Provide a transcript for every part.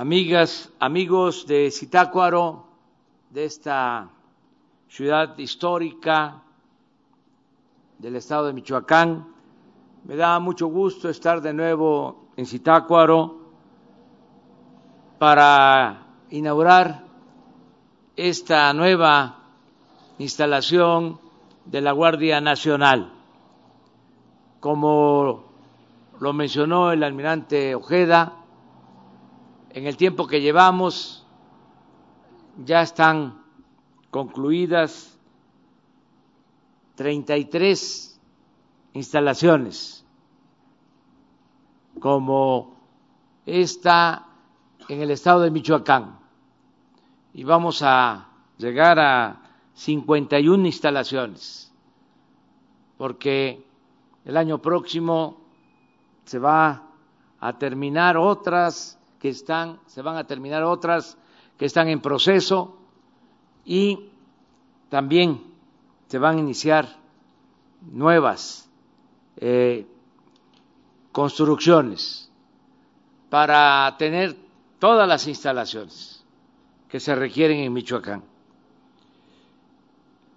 amigas, amigos de Zitácuaro, de esta ciudad histórica del estado de Michoacán. Me da mucho gusto estar de nuevo en Zitácuaro para inaugurar esta nueva instalación de la Guardia Nacional. Como lo mencionó el almirante Ojeda, en el tiempo que llevamos ya están concluidas 33 instalaciones, como esta en el estado de Michoacán, y vamos a llegar a 51 instalaciones, porque el año próximo se va a terminar otras que están, se van a terminar otras que están en proceso y también se van a iniciar nuevas eh, construcciones para tener todas las instalaciones que se requieren en Michoacán.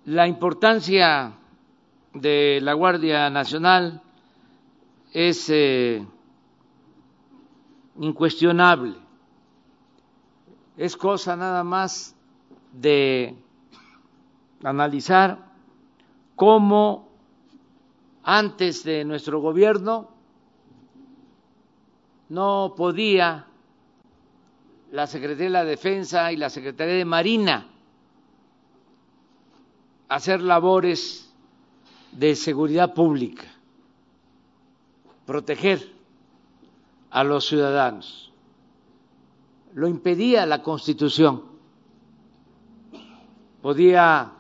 La importancia de la Guardia Nacional es eh, incuestionable. Es cosa nada más de analizar cómo antes de nuestro gobierno no podía la Secretaría de la Defensa y la Secretaría de Marina hacer labores de seguridad pública, proteger a los ciudadanos. Lo impedía la Constitución. Podía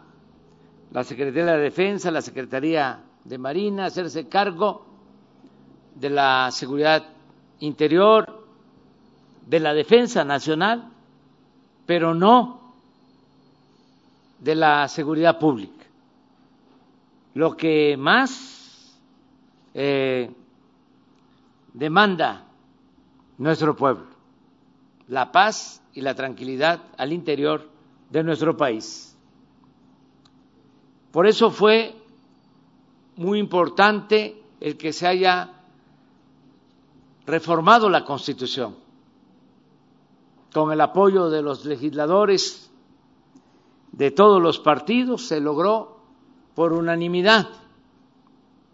la Secretaría de Defensa, la Secretaría de Marina hacerse cargo de la seguridad interior, de la defensa nacional, pero no de la seguridad pública. Lo que más eh, demanda nuestro pueblo, la paz y la tranquilidad al interior de nuestro país. Por eso fue muy importante el que se haya reformado la Constitución con el apoyo de los legisladores de todos los partidos se logró por unanimidad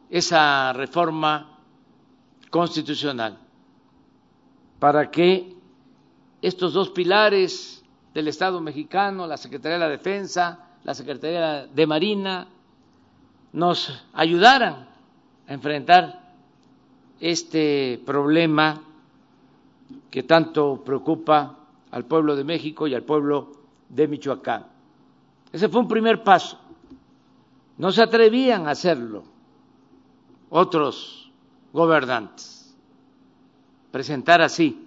esa reforma constitucional para que estos dos pilares del Estado mexicano, la Secretaría de la Defensa, la Secretaría de Marina, nos ayudaran a enfrentar este problema que tanto preocupa al pueblo de México y al pueblo de Michoacán. Ese fue un primer paso. No se atrevían a hacerlo otros gobernantes presentar así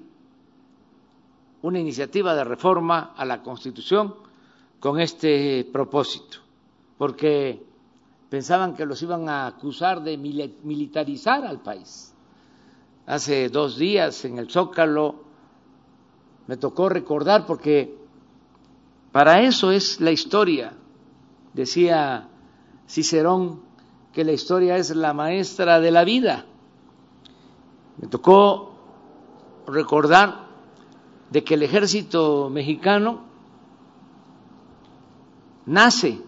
una iniciativa de reforma a la Constitución con este propósito, porque pensaban que los iban a acusar de militarizar al país. Hace dos días en el Zócalo me tocó recordar, porque para eso es la historia, decía Cicerón, que la historia es la maestra de la vida. Me tocó recordar de que el ejército mexicano nace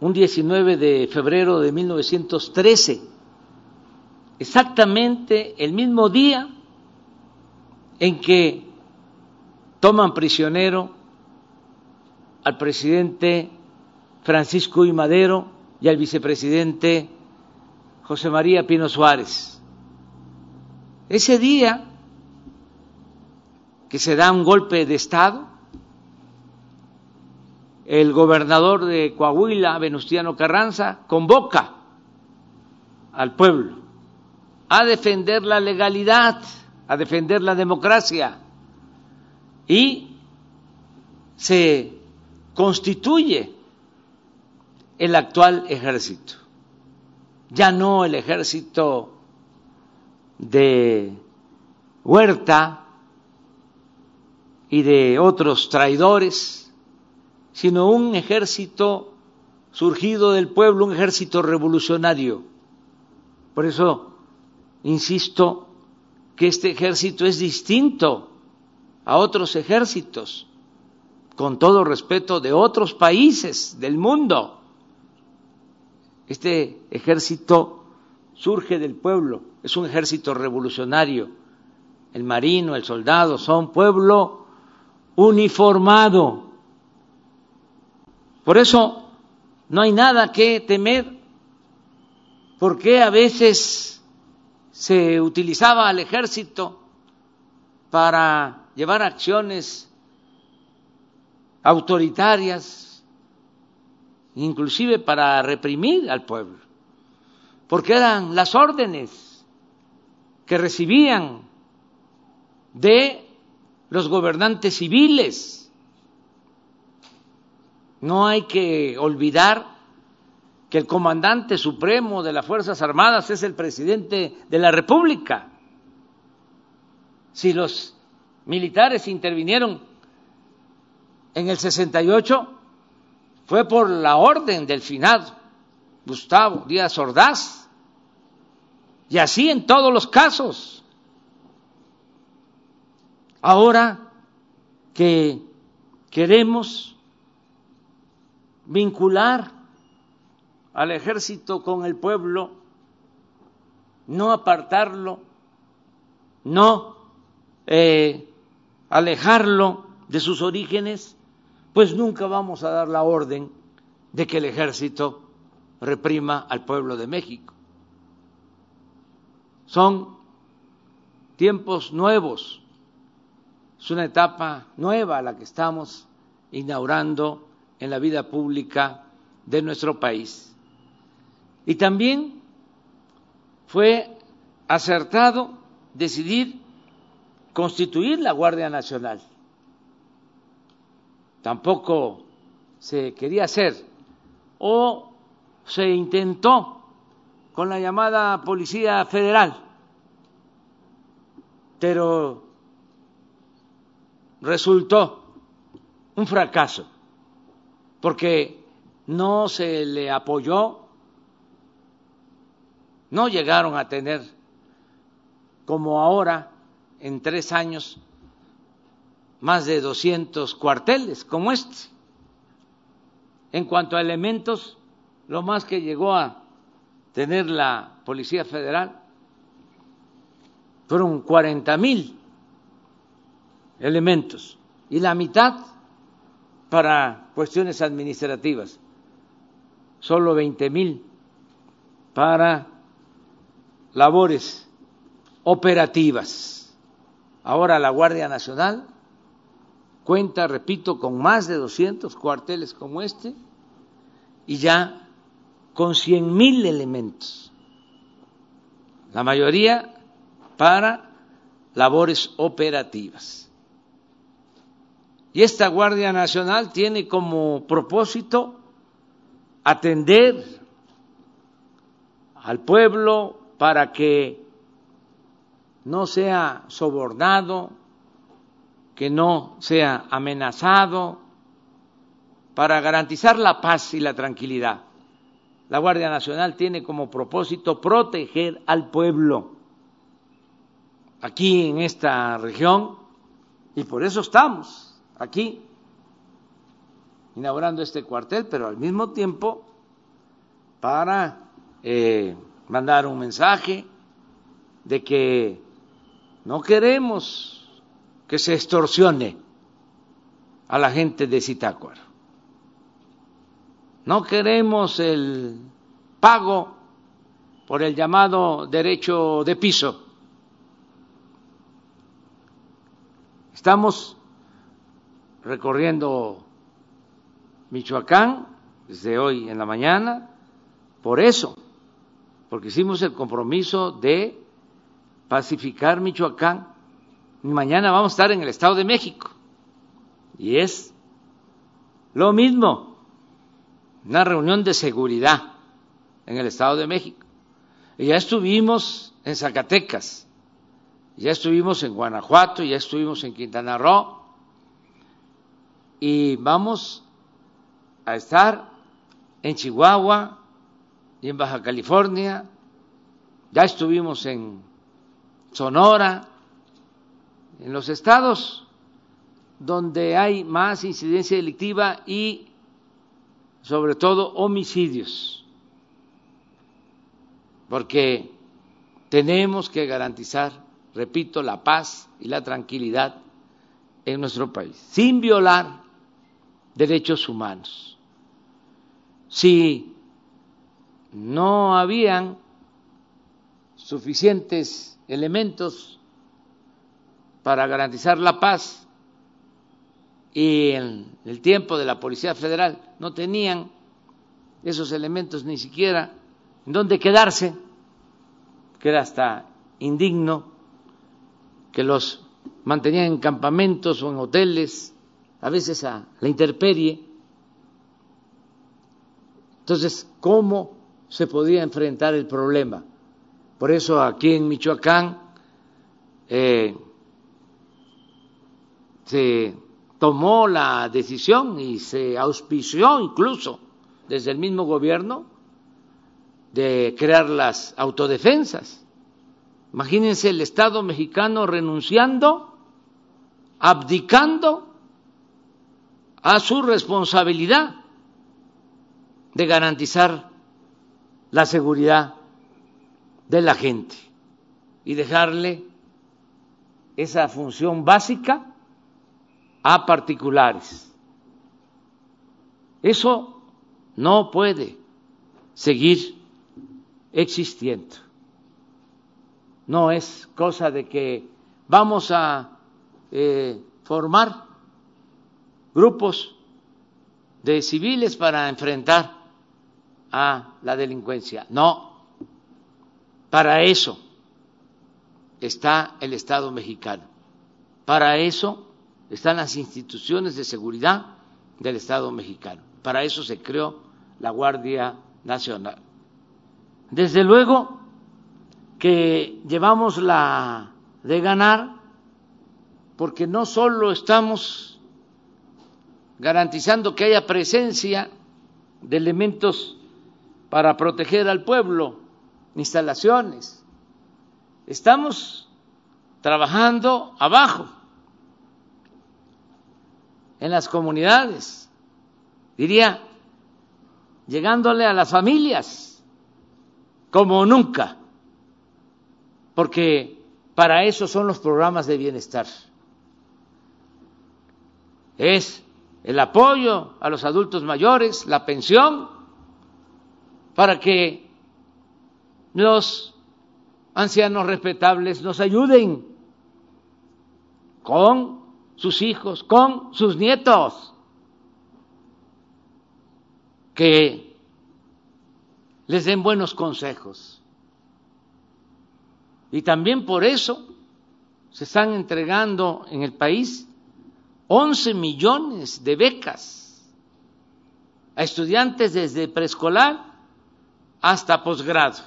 un 19 de febrero de 1913, exactamente el mismo día en que toman prisionero al presidente Francisco I. Madero y al vicepresidente José María Pino Suárez. Ese día que se da un golpe de Estado, el gobernador de Coahuila, Venustiano Carranza, convoca al pueblo a defender la legalidad, a defender la democracia y se constituye el actual ejército. Ya no el ejército de Huerta, y de otros traidores, sino un ejército surgido del pueblo, un ejército revolucionario. Por eso, insisto, que este ejército es distinto a otros ejércitos, con todo respeto de otros países del mundo. Este ejército surge del pueblo, es un ejército revolucionario. El marino, el soldado son pueblo uniformado. Por eso no hay nada que temer. porque a veces se utilizaba al ejército para llevar acciones autoritarias, inclusive para reprimir al pueblo? Porque eran las órdenes que recibían de los gobernantes civiles. No hay que olvidar que el comandante supremo de las Fuerzas Armadas es el presidente de la República. Si los militares intervinieron en el 68, fue por la orden del finado Gustavo Díaz Ordaz. Y así en todos los casos. Ahora que queremos vincular al ejército con el pueblo, no apartarlo, no eh, alejarlo de sus orígenes, pues nunca vamos a dar la orden de que el ejército reprima al pueblo de México. Son tiempos nuevos, es una etapa nueva la que estamos inaugurando en la vida pública de nuestro país. Y también fue acertado decidir constituir la Guardia Nacional. Tampoco se quería hacer o se intentó con la llamada Policía Federal, pero resultó un fracaso porque no se le apoyó no llegaron a tener, como ahora, en tres años, más de 200 cuarteles como este. En cuanto a elementos, lo más que llegó a tener la Policía Federal fueron 40 mil elementos y la mitad para cuestiones administrativas, solo 20 mil para labores operativas. Ahora la Guardia Nacional cuenta, repito, con más de 200 cuarteles como este y ya con cien mil elementos, la mayoría para labores operativas. Y esta Guardia Nacional tiene como propósito atender al pueblo para que no sea sobornado, que no sea amenazado, para garantizar la paz y la tranquilidad. La Guardia Nacional tiene como propósito proteger al pueblo aquí en esta región y por eso estamos aquí inaugurando este cuartel, pero al mismo tiempo para eh, mandar un mensaje de que no queremos que se extorsione a la gente de Zitácuaro. No queremos el pago por el llamado derecho de piso. Estamos recorriendo Michoacán desde hoy en la mañana, por eso porque hicimos el compromiso de pacificar Michoacán. Y mañana vamos a estar en el Estado de México. Y es lo mismo, una reunión de seguridad en el Estado de México. Y ya estuvimos en Zacatecas, ya estuvimos en Guanajuato, ya estuvimos en Quintana Roo, y vamos a estar en Chihuahua y en Baja California, ya estuvimos en Sonora, en los estados donde hay más incidencia delictiva y sobre todo homicidios, porque tenemos que garantizar, repito, la paz y la tranquilidad en nuestro país, sin violar derechos humanos. Si no habían suficientes elementos para garantizar la paz y en el tiempo de la Policía Federal no tenían esos elementos ni siquiera en dónde quedarse, que era hasta indigno que los mantenían en campamentos o en hoteles, a veces a la intemperie. Entonces, ¿cómo se podía enfrentar el problema? Por eso aquí en Michoacán eh, se tomó la decisión y se auspició incluso desde el mismo gobierno de crear las autodefensas. Imagínense el Estado mexicano renunciando, abdicando a su responsabilidad de garantizar la seguridad de la gente y dejarle esa función básica a particulares. Eso no puede seguir existiendo. No es cosa de que vamos a eh, formar grupos de civiles para enfrentar a la delincuencia. No, para eso está el Estado mexicano. Para eso están las instituciones de seguridad del Estado mexicano. Para eso se creó la Guardia Nacional. Desde luego que llevamos la de ganar porque no solo estamos garantizando que haya presencia de elementos para proteger al pueblo, instalaciones, estamos trabajando abajo en las comunidades, diría, llegándole a las familias como nunca, porque para eso son los programas de bienestar. Es el apoyo a los adultos mayores, la pensión, para que los ancianos respetables nos ayuden con sus hijos, con sus nietos, que les den buenos consejos. Y también por eso se están entregando en el país 11 millones de becas a estudiantes desde preescolar hasta posgrado,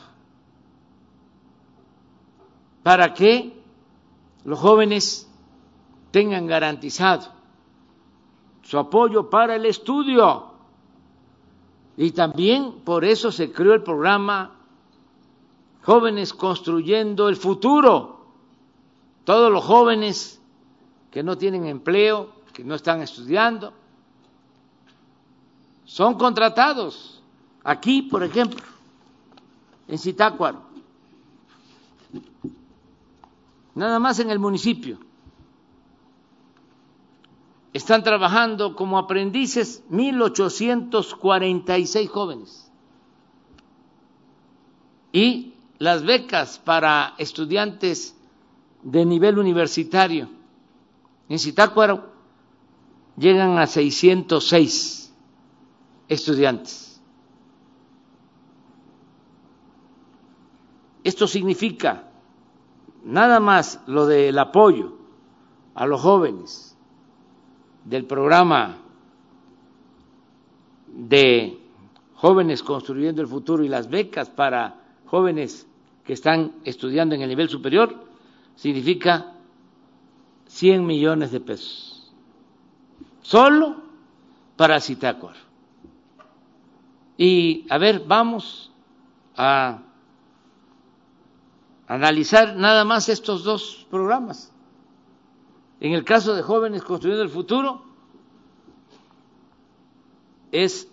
para que los jóvenes tengan garantizado su apoyo para el estudio. Y también por eso se creó el programa Jóvenes Construyendo el Futuro. Todos los jóvenes que no tienen empleo, que no están estudiando, son contratados. Aquí, por ejemplo, en Zitácuaro, nada más en el municipio, están trabajando como aprendices 1.846 jóvenes. Y las becas para estudiantes de nivel universitario en Zitácuaro llegan a 606 estudiantes. Esto significa nada más lo del apoyo a los jóvenes del programa de jóvenes construyendo el futuro y las becas para jóvenes que están estudiando en el nivel superior significa 100 millones de pesos. solo para Zitácuaro. Y a ver, vamos a analizar nada más estos dos programas. En el caso de jóvenes construyendo el futuro, es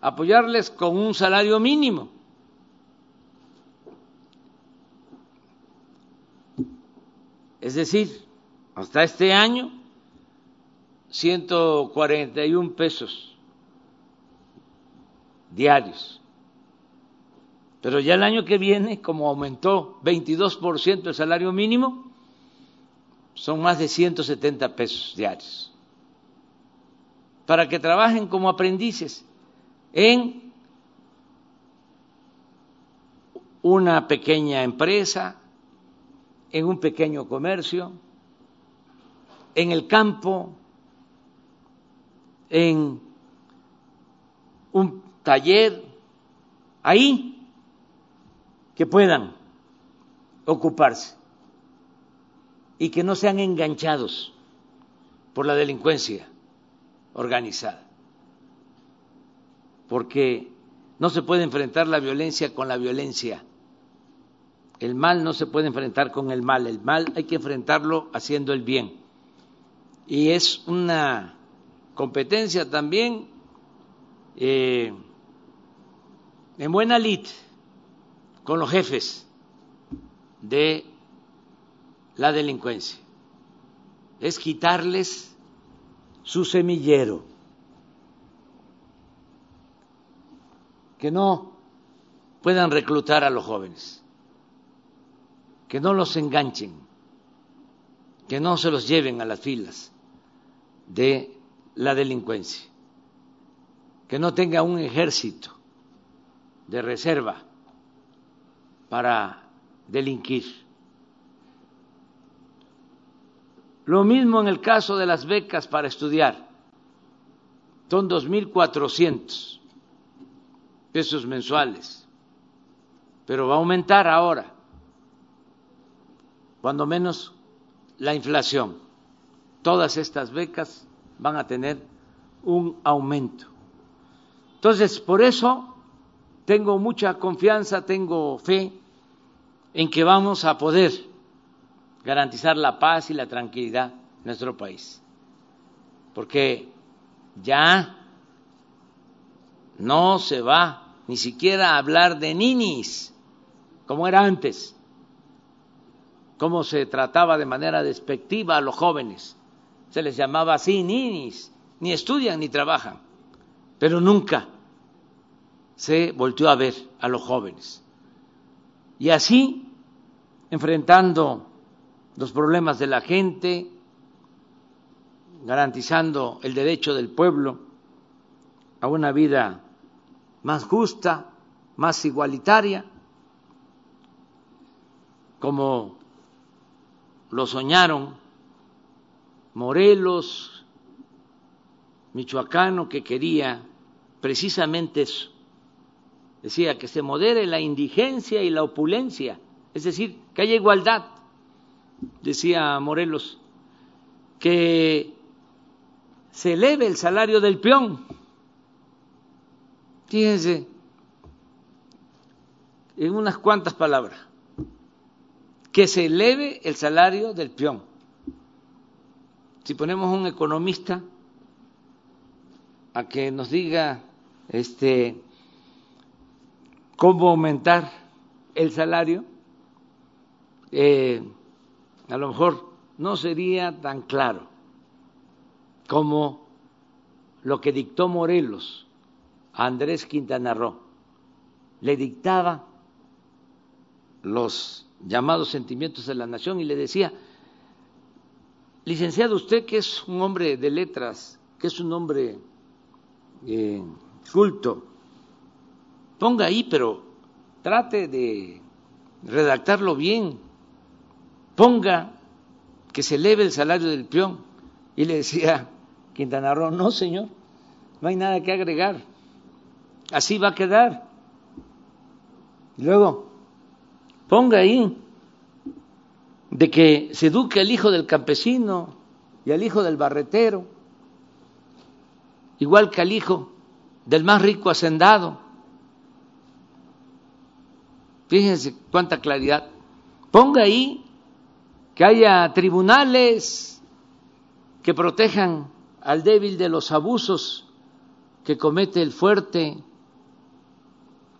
apoyarles con un salario mínimo. Es decir, hasta este año, 141 pesos diarios. Pero ya el año que viene, como aumentó 22% el salario mínimo, son más de 170 pesos diarios. Para que trabajen como aprendices en una pequeña empresa, en un pequeño comercio, en el campo, en un taller, ahí que puedan ocuparse y que no sean enganchados por la delincuencia organizada. Porque no se puede enfrentar la violencia con la violencia. El mal no se puede enfrentar con el mal. El mal hay que enfrentarlo haciendo el bien. Y es una competencia también eh, en buena lid con los jefes de la delincuencia. Es quitarles su semillero. Que no puedan reclutar a los jóvenes, que no los enganchen, que no se los lleven a las filas de la delincuencia, que no tenga un ejército de reserva para delinquir. Lo mismo en el caso de las becas para estudiar. Son 2.400 pesos mensuales, pero va a aumentar ahora, cuando menos la inflación. Todas estas becas van a tener un aumento. Entonces, por eso tengo mucha confianza, tengo fe en que vamos a poder garantizar la paz y la tranquilidad en nuestro país. Porque ya no se va ni siquiera a hablar de ninis, como era antes, cómo se trataba de manera despectiva a los jóvenes. Se les llamaba así ninis, ni estudian ni trabajan, pero nunca se volvió a ver a los jóvenes. Y así, enfrentando los problemas de la gente, garantizando el derecho del pueblo a una vida más justa, más igualitaria, como lo soñaron Morelos, Michoacano, que quería precisamente eso. Decía que se modere la indigencia y la opulencia, es decir, que haya igualdad decía Morelos, que se eleve el salario del peón. Fíjense, en unas cuantas palabras, que se eleve el salario del peón. Si ponemos un economista a que nos diga este cómo aumentar el salario, eh, a lo mejor no sería tan claro como lo que dictó Morelos a Andrés Quintana Roo. Le dictaba los llamados sentimientos de la nación y le decía, licenciado, usted que es un hombre de letras, que es un hombre eh, culto, ponga ahí, pero trate de redactarlo bien, ponga que se eleve el salario del peón. Y le decía Quintana Roo, no señor, no hay nada que agregar, así va a quedar. Y luego, ponga ahí de que se eduque al hijo del campesino y al hijo del barretero igual que al hijo del más rico hacendado. Fíjense cuánta claridad. Ponga ahí que haya tribunales que protejan al débil de los abusos que comete el fuerte.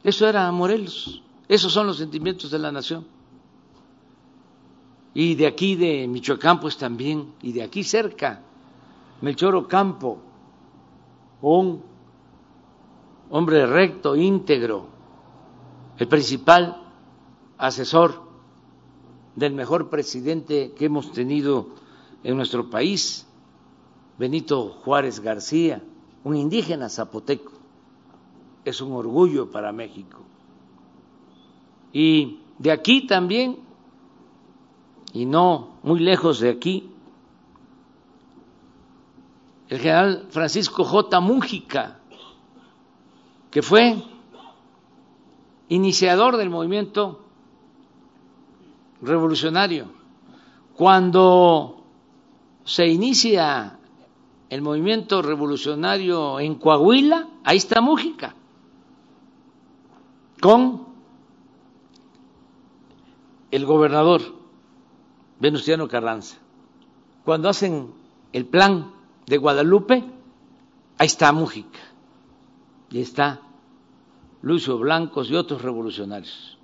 Eso era Morelos. Esos son los sentimientos de la nación. Y de aquí de Michoacán, pues también, y de aquí cerca, Melchor Ocampo, un hombre recto, íntegro, el principal asesor del mejor presidente que hemos tenido en nuestro país, Benito Juárez García, un indígena zapoteco. Es un orgullo para México. Y de aquí también, y no muy lejos de aquí, el general Francisco J. Mújica, que fue iniciador del movimiento revolucionario. Cuando se inicia el movimiento revolucionario en Coahuila, ahí está Mújica, con el gobernador Venustiano Carranza. Cuando hacen el plan de Guadalupe, ahí está Mújica y está Lucio Blancos y otros revolucionarios.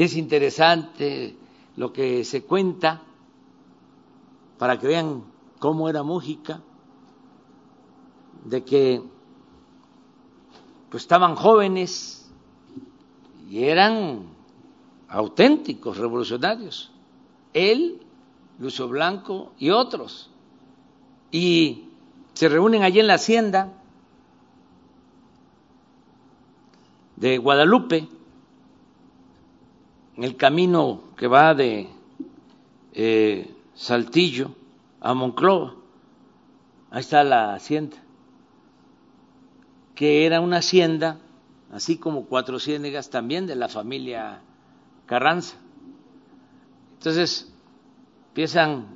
Es interesante lo que se cuenta para que vean cómo era Mújica, de que pues estaban jóvenes y eran auténticos revolucionarios. Él, Lucio Blanco y otros. Y se reúnen allí en la hacienda de Guadalupe, el camino que va de eh, Saltillo a Monclova. Ahí está la hacienda, que era una hacienda, así como Cuatro Ciénegas, también de la familia Carranza. Entonces empiezan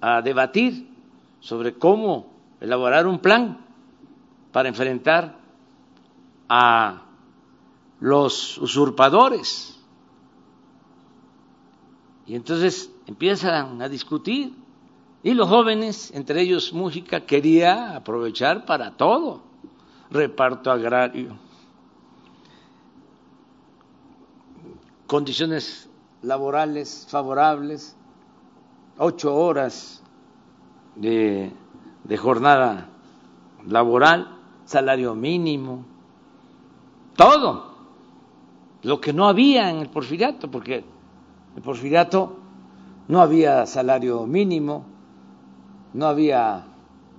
a debatir sobre cómo elaborar un plan para enfrentar a los usurpadores. Y entonces empiezan a discutir. Y los jóvenes, entre ellos Mújica, quería aprovechar para todo. Reparto agrario, condiciones laborales favorables, ocho horas de, de jornada laboral, salario mínimo, todo lo que no había en el porfiriato, porque el porfiriato no había salario mínimo, no había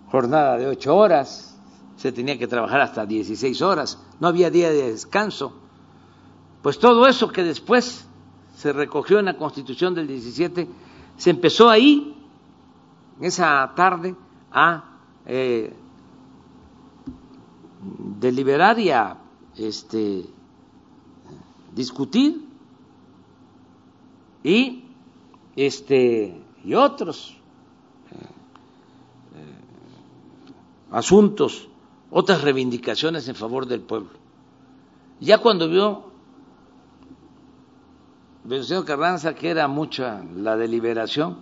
jornada de ocho horas, se tenía que trabajar hasta 16 horas, no había día de descanso. Pues todo eso que después se recogió en la Constitución del 17, se empezó ahí, esa tarde, a eh, deliberar y a este, discutir y este y otros eh, asuntos, otras reivindicaciones en favor del pueblo. Ya cuando vio Venustiano Carranza que era mucha la deliberación,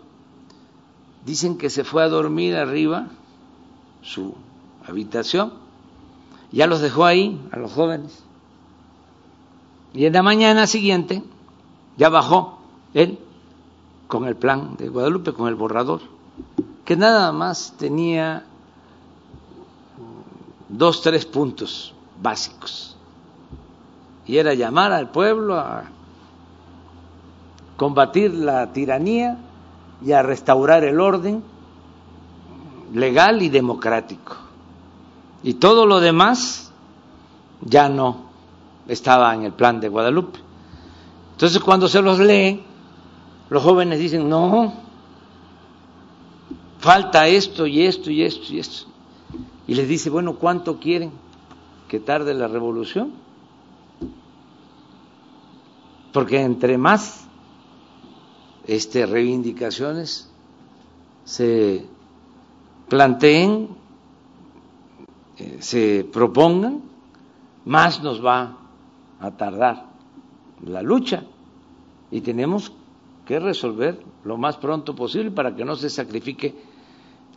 dicen que se fue a dormir arriba su habitación, ya los dejó ahí a los jóvenes y en la mañana siguiente ya bajó él con el plan de Guadalupe, con el borrador, que nada más tenía dos, tres puntos básicos. Y era llamar al pueblo a combatir la tiranía y a restaurar el orden legal y democrático. Y todo lo demás ya no estaba en el plan de Guadalupe. Entonces cuando se los lee, los jóvenes dicen, no, falta esto y esto y esto y esto. Y les dice, bueno, ¿cuánto quieren que tarde la revolución? Porque entre más este, reivindicaciones se planteen, eh, se propongan, más nos va a tardar la lucha y tenemos que resolver lo más pronto posible para que no se sacrifique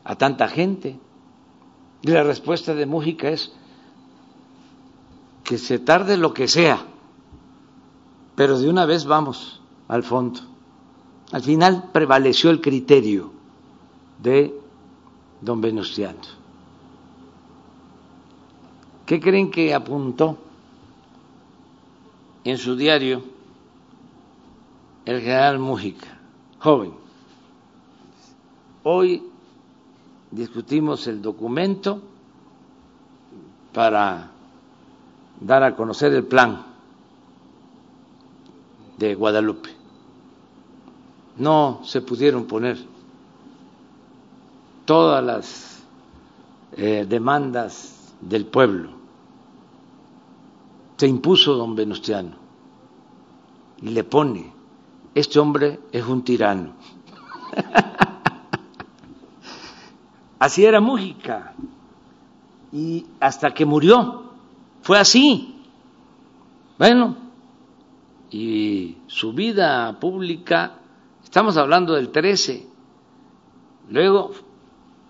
a tanta gente. Y la respuesta de Mújica es que se tarde lo que sea, pero de una vez vamos al fondo. Al final prevaleció el criterio de don Venustiano. ¿Qué creen que apuntó en su diario el general Mújica, joven? Hoy discutimos el documento para dar a conocer el plan de Guadalupe. No se pudieron poner todas las eh, demandas del pueblo. Se impuso don Venustiano y le pone, este hombre es un tirano. así era Mújica y hasta que murió fue así. Bueno, y su vida pública, estamos hablando del 13, luego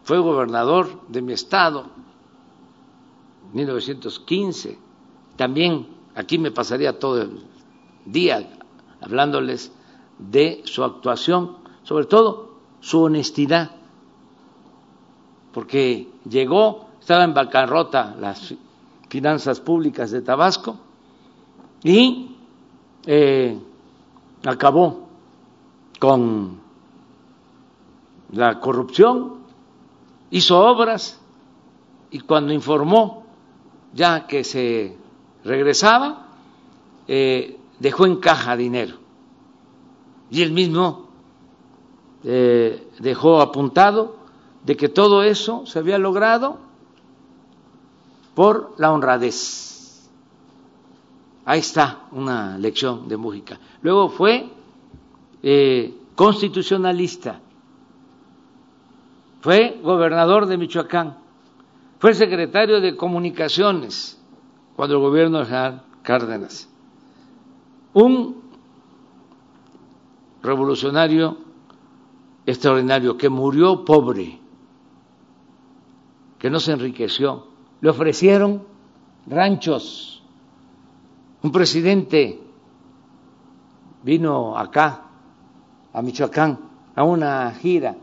fue gobernador de mi estado, 1915, también aquí me pasaría todo el día hablándoles de su actuación, sobre todo su honestidad, porque llegó, estaba en bancarrota las finanzas públicas de Tabasco y eh, acabó con la corrupción, hizo obras y cuando informó ya que se regresaba, eh, dejó en caja dinero. Y él mismo eh, dejó apuntado de que todo eso se había logrado por la honradez. Ahí está una lección de Mújica. Luego fue eh, constitucionalista, fue gobernador de Michoacán, fue secretario de comunicaciones cuando el gobierno de Cárdenas. Un revolucionario extraordinario que murió pobre, que no se enriqueció. Le ofrecieron ranchos. Un presidente vino acá, a Michoacán, a una gira,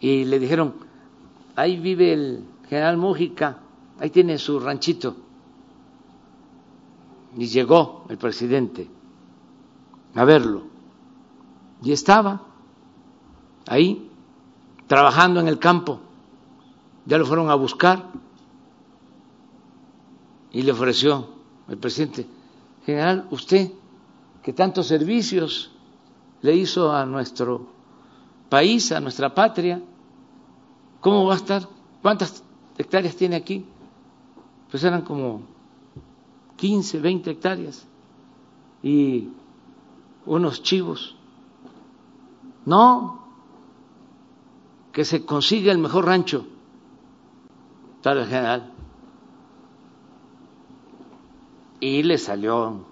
y le dijeron, ahí vive el general Mújica, ahí tiene su ranchito. Y llegó el presidente a verlo. Y estaba ahí, trabajando en el campo. Ya lo fueron a buscar y le ofreció el presidente, general, usted que tantos servicios le hizo a nuestro país, a nuestra patria, ¿cómo va a estar? ¿Cuántas hectáreas tiene aquí? Pues eran como 15, 20 hectáreas. Y unos chivos. No, que se consiga el mejor rancho para el general. Y le salió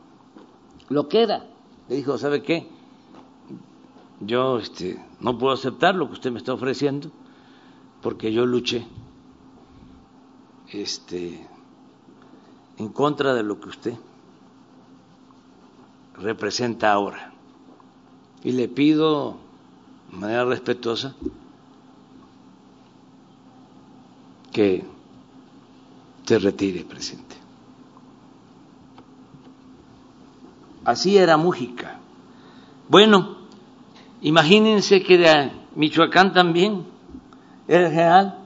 lo que era. Le dijo, ¿sabe qué? Yo este, no puedo aceptar lo que usted me está ofreciendo porque yo luché este, en contra de lo que usted representa ahora. Y le pido de manera respetuosa que se retire, presidente. Así era Mújica. Bueno, imagínense que de Michoacán también era el general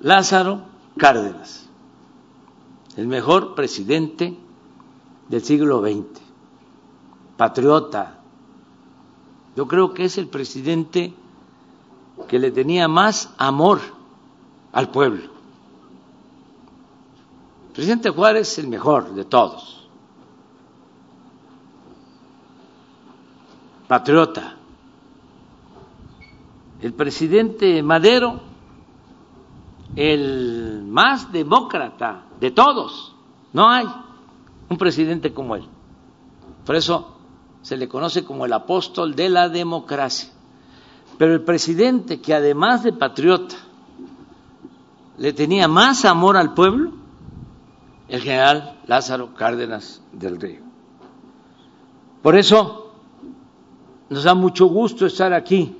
Lázaro Cárdenas, el mejor presidente del siglo XX patriota. Yo creo que es el presidente que le tenía más amor al pueblo. El presidente Juárez es el mejor de todos. Patriota. El presidente Madero el más demócrata de todos. No hay un presidente como él. Por eso se le conoce como el apóstol de la democracia. Pero el presidente que además de patriota le tenía más amor al pueblo, el general Lázaro Cárdenas del Río. Por eso nos da mucho gusto estar aquí,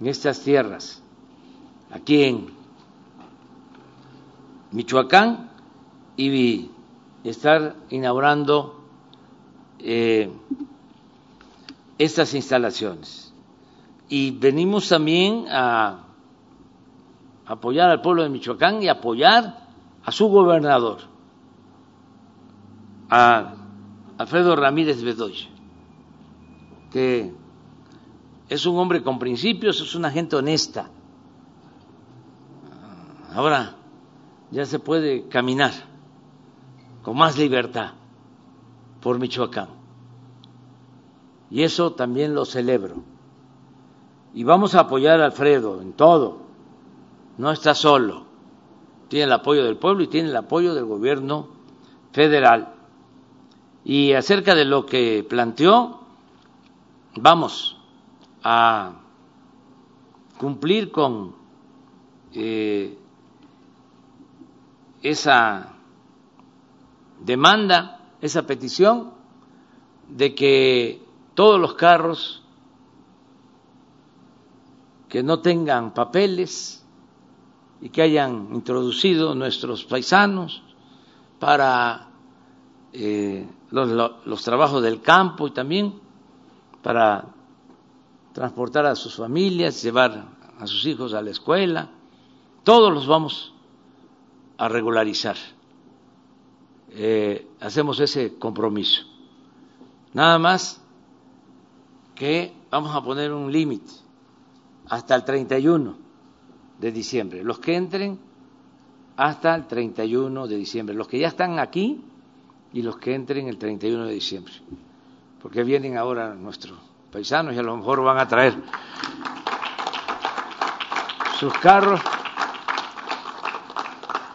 en estas tierras, aquí en Michoacán, y estar inaugurando eh, estas instalaciones. Y venimos también a apoyar al pueblo de Michoacán y apoyar a su gobernador, a Alfredo Ramírez Bedoya, que es un hombre con principios, es una gente honesta. Ahora ya se puede caminar con más libertad por Michoacán. Y eso también lo celebro. Y vamos a apoyar a Alfredo en todo. No está solo. Tiene el apoyo del pueblo y tiene el apoyo del gobierno federal. Y acerca de lo que planteó, vamos a cumplir con eh, esa demanda, esa petición de que todos los carros que no tengan papeles y que hayan introducido nuestros paisanos para eh, los, trabajos del campo y también para transportar a sus familias, llevar a sus hijos a la escuela, todos los vamos a regularizar. Eh, hacemos ese compromiso. Nada más que vamos a poner un límite hasta el 31 de diciembre. Los que entren hasta el 31 de diciembre. Los que ya están aquí y los que entren el 31 de diciembre. Porque vienen ahora nuestros paisanos y a lo mejor van a traer sus carros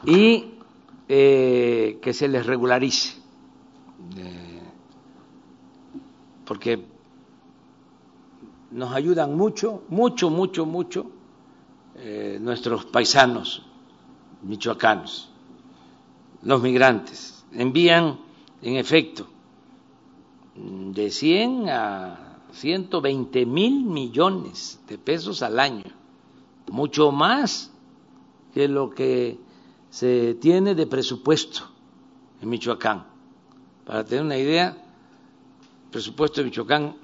y eh, que se les regularice. Eh, porque nos ayudan mucho, mucho, mucho, mucho eh, nuestros paisanos michoacanos, los migrantes. Envían, en efecto, de 100 a 120 mil millones de pesos al año, mucho más que lo que se tiene de presupuesto en Michoacán. Para tener una idea, el presupuesto de Michoacán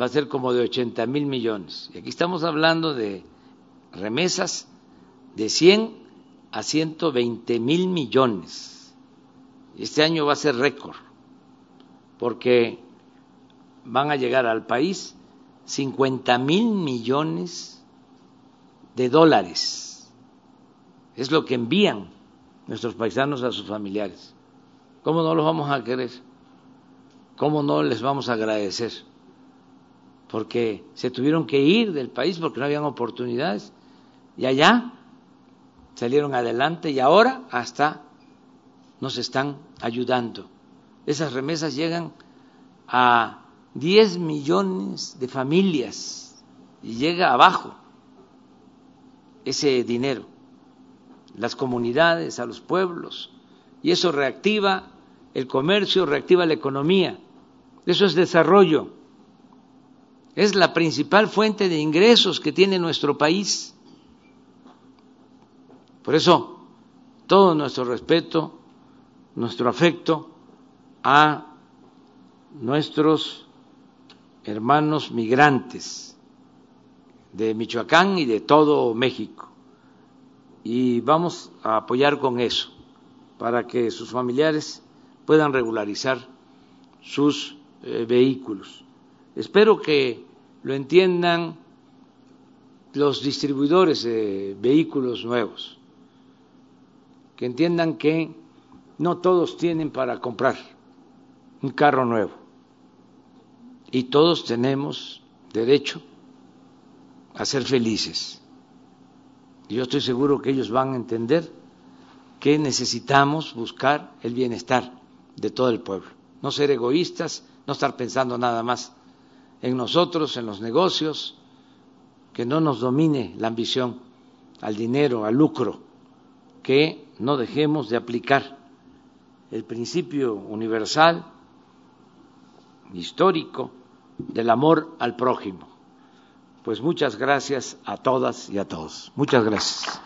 va a ser como de 80 mil millones. Y aquí estamos hablando de remesas de 100 a 120 mil millones. Este año va a ser récord, porque van a llegar al país 50 mil millones de dólares. Es lo que envían nuestros paisanos a sus familiares. ¿Cómo no los vamos a querer? ¿Cómo no les vamos a agradecer? Porque se tuvieron que ir del país porque no habían oportunidades y allá salieron adelante y ahora hasta nos están ayudando. Esas remesas llegan a 10 millones de familias y llega abajo ese dinero, las comunidades, a los pueblos, y eso reactiva el comercio, reactiva la economía. Eso es desarrollo es la principal fuente de ingresos que tiene nuestro país. Por eso, todo nuestro respeto, nuestro afecto a nuestros hermanos migrantes de Michoacán y de todo México. Y vamos a apoyar con eso, para que sus familiares puedan regularizar sus eh, vehículos. Espero que lo entiendan los distribuidores de vehículos nuevos, que entiendan que no todos tienen para comprar un carro nuevo. Y todos tenemos derecho a ser felices. Yo estoy seguro que ellos van a entender que necesitamos buscar el bienestar de todo el pueblo, no ser egoístas, no estar pensando nada más en nosotros, en los negocios, que no nos domine la ambición al dinero, al lucro, que no dejemos de aplicar el principio universal, histórico, del amor al prójimo. Pues muchas gracias a todas y a todos. Muchas gracias.